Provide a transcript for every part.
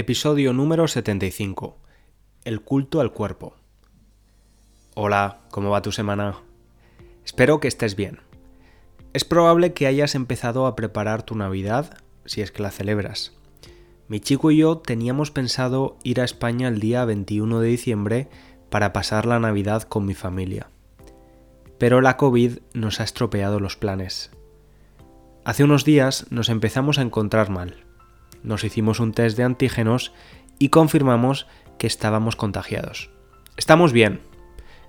Episodio número 75. El culto al cuerpo. Hola, ¿cómo va tu semana? Espero que estés bien. Es probable que hayas empezado a preparar tu Navidad, si es que la celebras. Mi chico y yo teníamos pensado ir a España el día 21 de diciembre para pasar la Navidad con mi familia. Pero la COVID nos ha estropeado los planes. Hace unos días nos empezamos a encontrar mal nos hicimos un test de antígenos y confirmamos que estábamos contagiados. Estamos bien.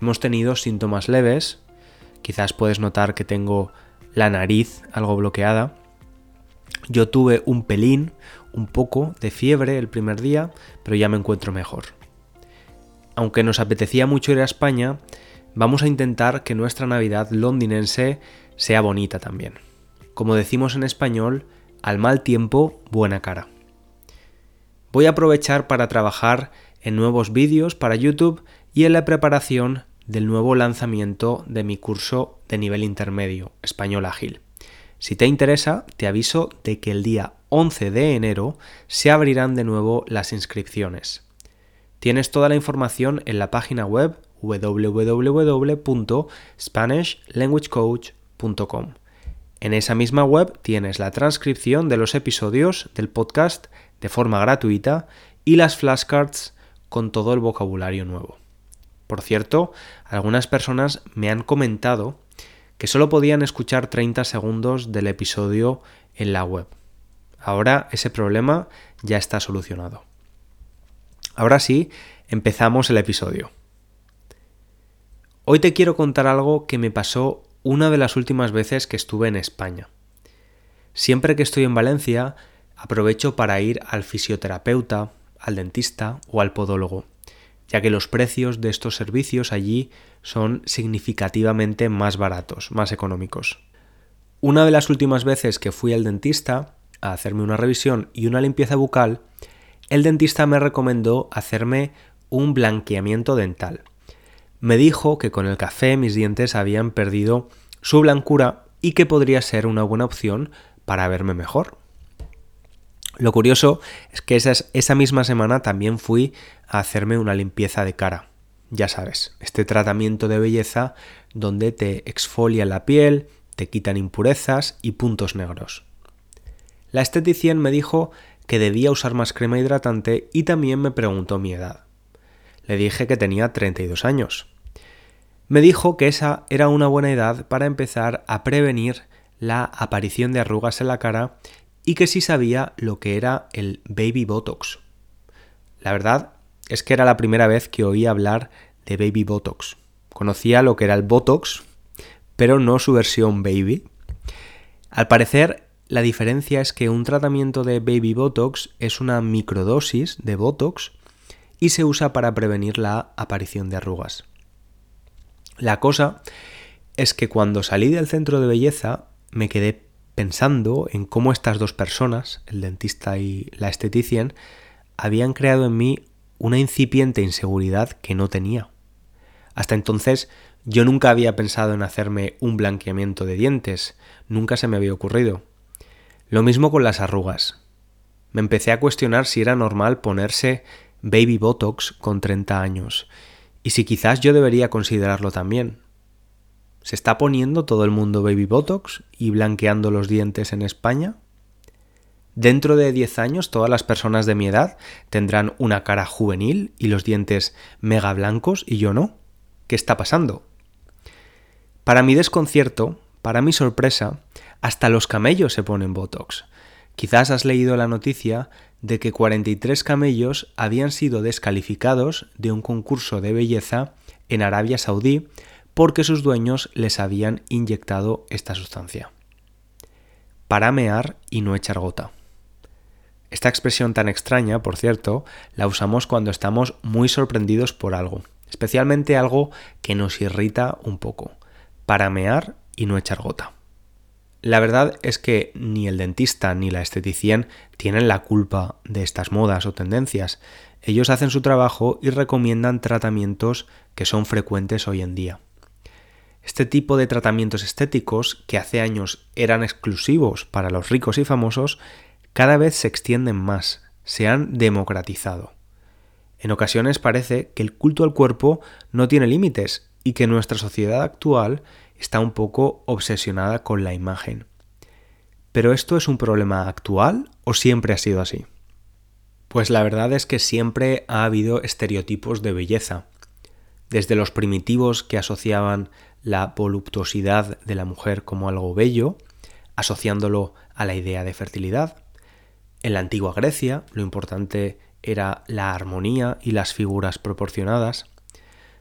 Hemos tenido síntomas leves. Quizás puedes notar que tengo la nariz algo bloqueada. Yo tuve un pelín, un poco de fiebre el primer día, pero ya me encuentro mejor. Aunque nos apetecía mucho ir a España, vamos a intentar que nuestra Navidad londinense sea bonita también. Como decimos en español, al mal tiempo, buena cara. Voy a aprovechar para trabajar en nuevos vídeos para YouTube y en la preparación del nuevo lanzamiento de mi curso de nivel intermedio, Español Ágil. Si te interesa, te aviso de que el día 11 de enero se abrirán de nuevo las inscripciones. Tienes toda la información en la página web www.spanishlanguagecoach.com. En esa misma web tienes la transcripción de los episodios del podcast de forma gratuita y las flashcards con todo el vocabulario nuevo. Por cierto, algunas personas me han comentado que solo podían escuchar 30 segundos del episodio en la web. Ahora ese problema ya está solucionado. Ahora sí, empezamos el episodio. Hoy te quiero contar algo que me pasó una de las últimas veces que estuve en España. Siempre que estoy en Valencia, aprovecho para ir al fisioterapeuta, al dentista o al podólogo, ya que los precios de estos servicios allí son significativamente más baratos, más económicos. Una de las últimas veces que fui al dentista a hacerme una revisión y una limpieza bucal, el dentista me recomendó hacerme un blanqueamiento dental me dijo que con el café mis dientes habían perdido su blancura y que podría ser una buena opción para verme mejor. Lo curioso es que esa, misma semana también fui a hacerme una limpieza de cara. Ya sabes, este tratamiento de belleza donde te exfolia la piel, te quitan impurezas y puntos negros. La esteticien me dijo que debía usar más crema hidratante y también me preguntó mi edad. Le dije que tenía 32 años. Me dijo que esa era una buena edad para empezar a prevenir la aparición de arrugas en la cara y que sí sabía lo que era el baby botox. La verdad es que era la primera vez que oí hablar de baby botox. Conocía lo que era el botox, pero no su versión baby. Al parecer, la diferencia es que un tratamiento de baby botox es una microdosis de botox y se usa para prevenir la aparición de arrugas. La cosa es que cuando salí del centro de belleza me quedé pensando en cómo estas dos personas, el dentista y la esteticien, habían creado en mí una incipiente inseguridad que no tenía. Hasta entonces yo nunca había pensado en hacerme un blanqueamiento de dientes, nunca se me había ocurrido. Lo mismo con las arrugas. Me empecé a cuestionar si era normal ponerse baby botox con 30 años y si quizás yo debería considerarlo también. ¿Se está poniendo todo el mundo baby botox y blanqueando los dientes en España? Dentro de 10 años todas las personas de mi edad tendrán una cara juvenil y los dientes mega blancos y yo no. ¿Qué está pasando? Para mi desconcierto, para mi sorpresa, hasta los camellos se ponen botox. Quizás has leído la noticia de que 43 camellos habían sido descalificados de un concurso de belleza en Arabia Saudí porque sus dueños les habían inyectado esta sustancia. Para mear y no echar gota. Esta expresión tan extraña, por cierto, la usamos cuando estamos muy sorprendidos por algo, especialmente algo que nos irrita un poco. Para mear y no echar gota. La verdad es que ni el dentista ni la esteticien tienen la culpa de estas modas o tendencias. Ellos hacen su trabajo y recomiendan tratamientos que son frecuentes hoy en día. Este tipo de tratamientos estéticos, que hace años eran exclusivos para los ricos y famosos, cada vez se extienden más, se han democratizado. En ocasiones parece que el culto al cuerpo no tiene límites y que nuestra sociedad actual está un poco obsesionada con la imagen. ¿Pero esto es un problema actual o siempre ha sido así? Pues la verdad es que siempre ha habido estereotipos de belleza, desde los primitivos que asociaban la voluptuosidad de la mujer como algo bello, asociándolo a la idea de fertilidad. En la antigua Grecia lo importante era la armonía y las figuras proporcionadas.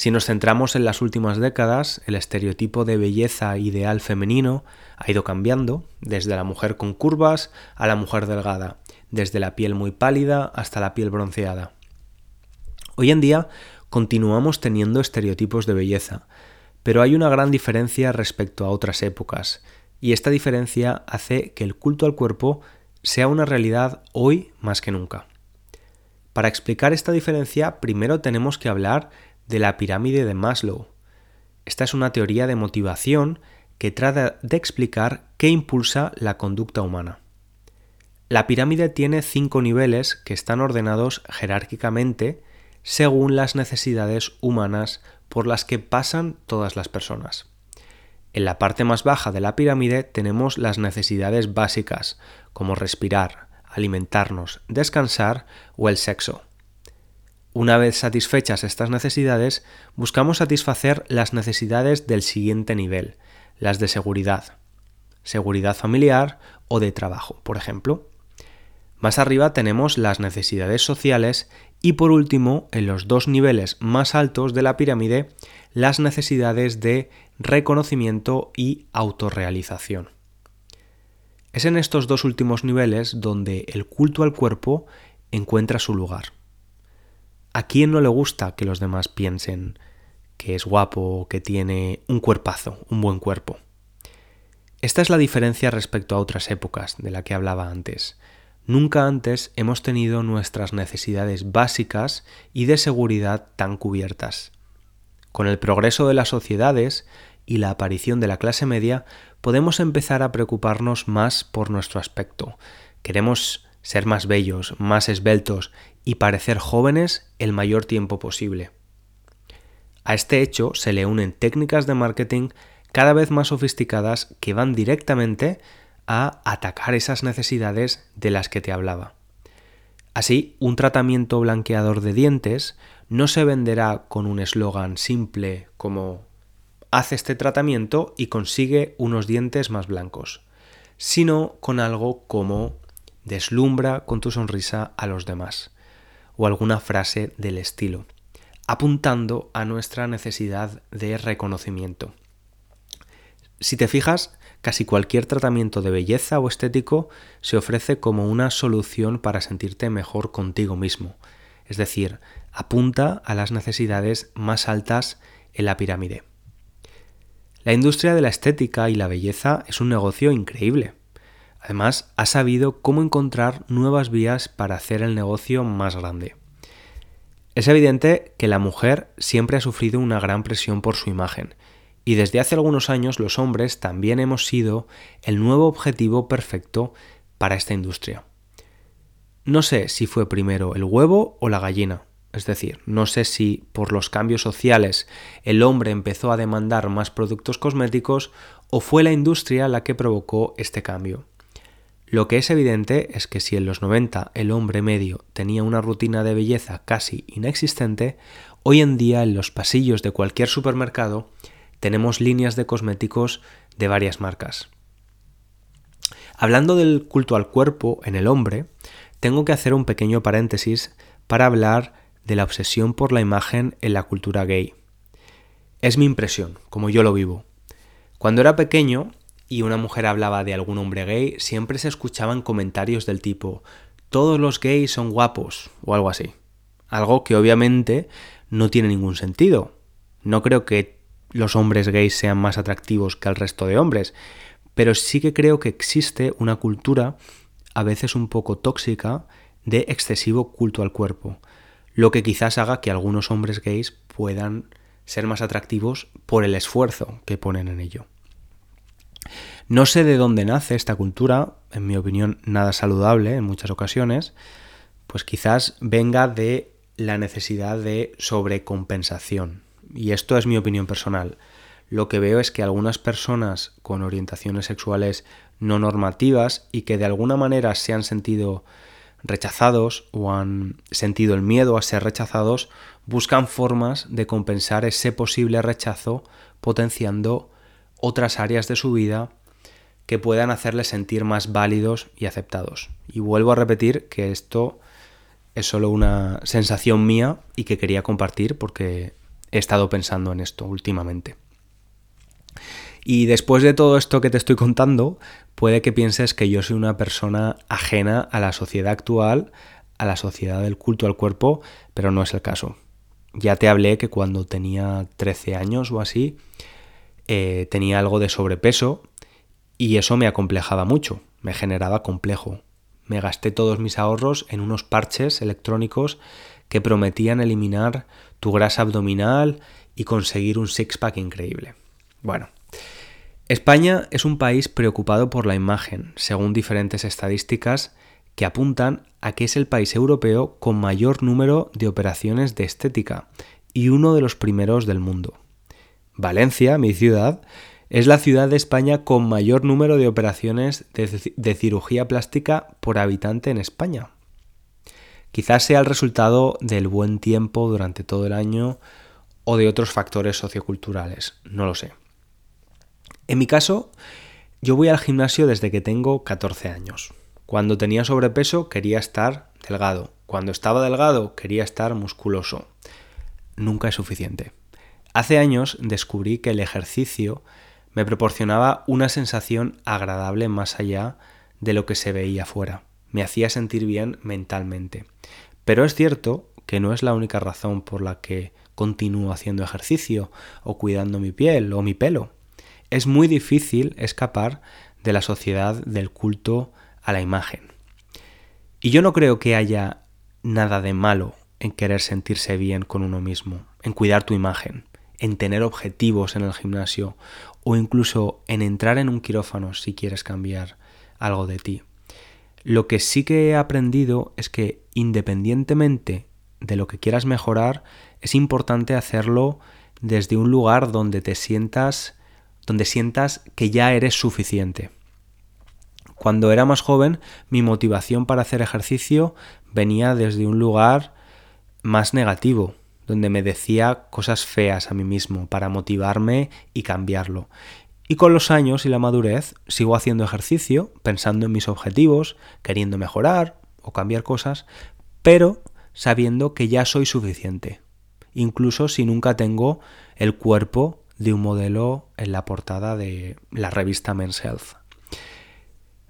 Si nos centramos en las últimas décadas, el estereotipo de belleza ideal femenino ha ido cambiando, desde la mujer con curvas a la mujer delgada, desde la piel muy pálida hasta la piel bronceada. Hoy en día continuamos teniendo estereotipos de belleza, pero hay una gran diferencia respecto a otras épocas, y esta diferencia hace que el culto al cuerpo sea una realidad hoy más que nunca. Para explicar esta diferencia, primero tenemos que hablar de la pirámide de Maslow. Esta es una teoría de motivación que trata de explicar qué impulsa la conducta humana. La pirámide tiene cinco niveles que están ordenados jerárquicamente según las necesidades humanas por las que pasan todas las personas. En la parte más baja de la pirámide tenemos las necesidades básicas, como respirar, alimentarnos, descansar o el sexo. Una vez satisfechas estas necesidades, buscamos satisfacer las necesidades del siguiente nivel, las de seguridad, seguridad familiar o de trabajo, por ejemplo. Más arriba tenemos las necesidades sociales y por último, en los dos niveles más altos de la pirámide, las necesidades de reconocimiento y autorrealización. Es en estos dos últimos niveles donde el culto al cuerpo encuentra su lugar. ¿A quién no le gusta que los demás piensen que es guapo, que tiene un cuerpazo, un buen cuerpo? Esta es la diferencia respecto a otras épocas de la que hablaba antes. Nunca antes hemos tenido nuestras necesidades básicas y de seguridad tan cubiertas. Con el progreso de las sociedades y la aparición de la clase media, podemos empezar a preocuparnos más por nuestro aspecto. Queremos ser más bellos, más esbeltos y parecer jóvenes el mayor tiempo posible. A este hecho se le unen técnicas de marketing cada vez más sofisticadas que van directamente a atacar esas necesidades de las que te hablaba. Así, un tratamiento blanqueador de dientes no se venderá con un eslogan simple como haz este tratamiento y consigue unos dientes más blancos, sino con algo como deslumbra con tu sonrisa a los demás, o alguna frase del estilo, apuntando a nuestra necesidad de reconocimiento. Si te fijas, Casi cualquier tratamiento de belleza o estético se ofrece como una solución para sentirte mejor contigo mismo, es decir, apunta a las necesidades más altas en la pirámide. La industria de la estética y la belleza es un negocio increíble. Además, ha sabido cómo encontrar nuevas vías para hacer el negocio más grande. Es evidente que la mujer siempre ha sufrido una gran presión por su imagen, y desde hace algunos años los hombres también hemos sido el nuevo objetivo perfecto para esta industria. No sé si fue primero el huevo o la gallina, es decir, no sé si por los cambios sociales el hombre empezó a demandar más productos cosméticos o fue la industria la que provocó este cambio. Lo que es evidente es que si en los 90 el hombre medio tenía una rutina de belleza casi inexistente, hoy en día en los pasillos de cualquier supermercado tenemos líneas de cosméticos de varias marcas. Hablando del culto al cuerpo en el hombre, tengo que hacer un pequeño paréntesis para hablar de la obsesión por la imagen en la cultura gay. Es mi impresión, como yo lo vivo. Cuando era pequeño y una mujer hablaba de algún hombre gay, siempre se escuchaban comentarios del tipo todos los gays son guapos o algo así. Algo que obviamente no tiene ningún sentido. No creo que los hombres gays sean más atractivos que el resto de hombres, pero sí que creo que existe una cultura a veces un poco tóxica de excesivo culto al cuerpo, lo que quizás haga que algunos hombres gays puedan ser más atractivos por el esfuerzo que ponen en ello. No sé de dónde nace esta cultura, en mi opinión nada saludable en muchas ocasiones, pues quizás venga de la necesidad de sobrecompensación. Y esto es mi opinión personal. Lo que veo es que algunas personas con orientaciones sexuales no normativas y que de alguna manera se han sentido rechazados o han sentido el miedo a ser rechazados, buscan formas de compensar ese posible rechazo potenciando otras áreas de su vida que puedan hacerles sentir más válidos y aceptados. Y vuelvo a repetir que esto es solo una sensación mía y que quería compartir porque he estado pensando en esto últimamente. Y después de todo esto que te estoy contando, puede que pienses que yo soy una persona ajena a la sociedad actual, a la sociedad del culto al cuerpo, pero no es el caso. Ya te hablé que cuando tenía 13 años o así, eh, tenía algo de sobrepeso y eso me acomplejaba mucho, me generaba complejo. Me gasté todos mis ahorros en unos parches electrónicos que prometían eliminar tu grasa abdominal y conseguir un six-pack increíble. Bueno, España es un país preocupado por la imagen, según diferentes estadísticas que apuntan a que es el país europeo con mayor número de operaciones de estética y uno de los primeros del mundo. Valencia, mi ciudad, es la ciudad de España con mayor número de operaciones de, cirugía plástica por habitante en España. Quizás sea el resultado del buen tiempo durante todo el año o de otros factores socioculturales, no lo sé. En mi caso, yo voy al gimnasio desde que tengo 14 años. Cuando tenía sobrepeso quería estar delgado. Cuando estaba delgado quería estar musculoso. Nunca es suficiente. Hace años descubrí que el ejercicio me proporcionaba una sensación agradable más allá de lo que se veía fuera. Me hacía sentir bien mentalmente. Pero es cierto que no es la única razón por la que continúo haciendo ejercicio o cuidando mi piel o mi pelo es muy difícil escapar de la sociedad del culto a la imagen. Y yo no creo que haya nada de malo en querer sentirse bien con uno mismo, en cuidar tu imagen, en tener objetivos en el gimnasio o incluso en entrar en un quirófano si quieres cambiar algo de ti. Lo que sí que he aprendido es que independientemente de lo que quieras mejorar, es importante hacerlo desde un lugar donde te sientas donde sientas que ya eres suficiente. Cuando era más joven, mi motivación para hacer ejercicio venía desde un lugar más negativo, donde me decía cosas feas a mí mismo para motivarme y cambiarlo. Y con los años y la madurez sigo haciendo ejercicio, pensando en mis objetivos, queriendo mejorar o cambiar cosas, pero sabiendo que ya soy suficiente, incluso si nunca tengo el cuerpo de un modelo en la portada de la revista Men's Health.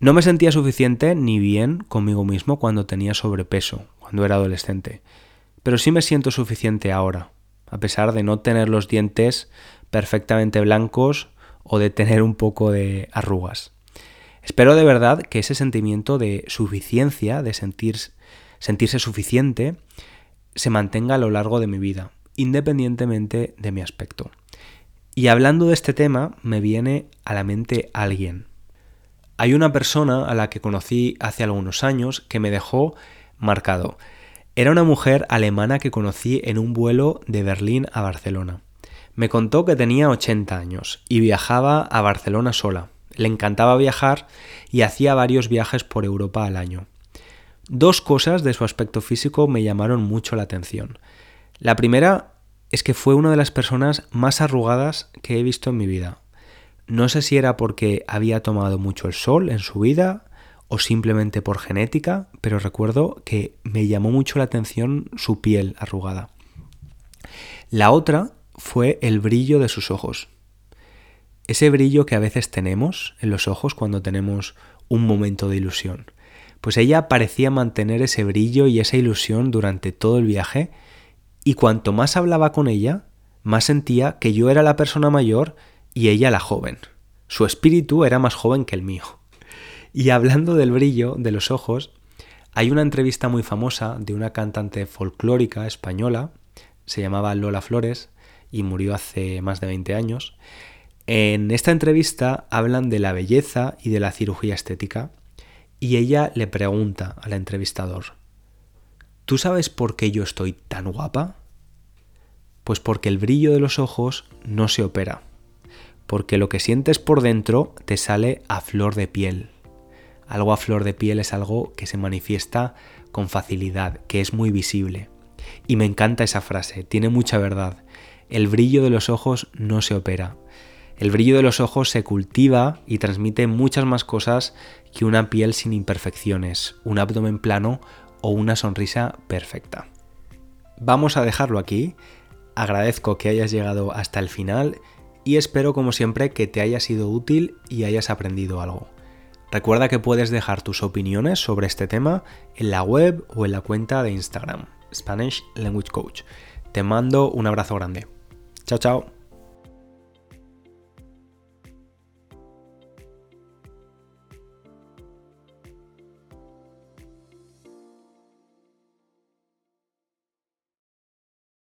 No me sentía suficiente ni bien conmigo mismo cuando tenía sobrepeso, cuando era adolescente, pero sí me siento suficiente ahora, a pesar de no tener los dientes perfectamente blancos o de tener un poco de arrugas. Espero de verdad que ese sentimiento de suficiencia, de sentir, sentirse suficiente, se mantenga a lo largo de mi vida, independientemente de mi aspecto. Y hablando de este tema, me viene a la mente alguien. Hay una persona a la que conocí hace algunos años que me dejó marcado. Era una mujer alemana que conocí en un vuelo de Berlín a Barcelona. Me contó que tenía 80 años y viajaba a Barcelona sola. Le encantaba viajar y hacía varios viajes por Europa al año. Dos cosas de su aspecto físico me llamaron mucho la atención. La primera es que fue una de las personas más arrugadas que he visto en mi vida. No sé si era porque había tomado mucho el sol en su vida o simplemente por genética, pero recuerdo que me llamó mucho la atención su piel arrugada. La otra fue el brillo de sus ojos. Ese brillo que a veces tenemos en los ojos cuando tenemos un momento de ilusión. Pues ella parecía mantener ese brillo y esa ilusión durante todo el viaje y cuanto más hablaba con ella, más sentía que yo era la persona mayor y ella la joven. Su espíritu era más joven que el mío. Y hablando del brillo de los ojos, hay una entrevista muy famosa de una cantante folclórica española, se llamaba Lola Flores y murió hace más de 20 años. En esta entrevista hablan de la belleza y de la cirugía estética y ella le pregunta al entrevistador, ¿Tú sabes por qué yo estoy tan guapa? Pues porque el brillo de los ojos no se opera. Porque lo que sientes por dentro te sale a flor de piel. Algo a flor de piel es algo que se manifiesta con facilidad, que es muy visible. Y me encanta esa frase, tiene mucha verdad. El brillo de los ojos no se opera. El brillo de los ojos se cultiva y transmite muchas más cosas que una piel sin imperfecciones, un abdomen plano o una sonrisa perfecta. Vamos a dejarlo aquí. Agradezco que hayas llegado hasta el final y espero como siempre que te haya sido útil y hayas aprendido algo. Recuerda que puedes dejar tus opiniones sobre este tema en la web o en la cuenta de Instagram, Spanish Language Coach. Te mando un abrazo grande. Chao, chao.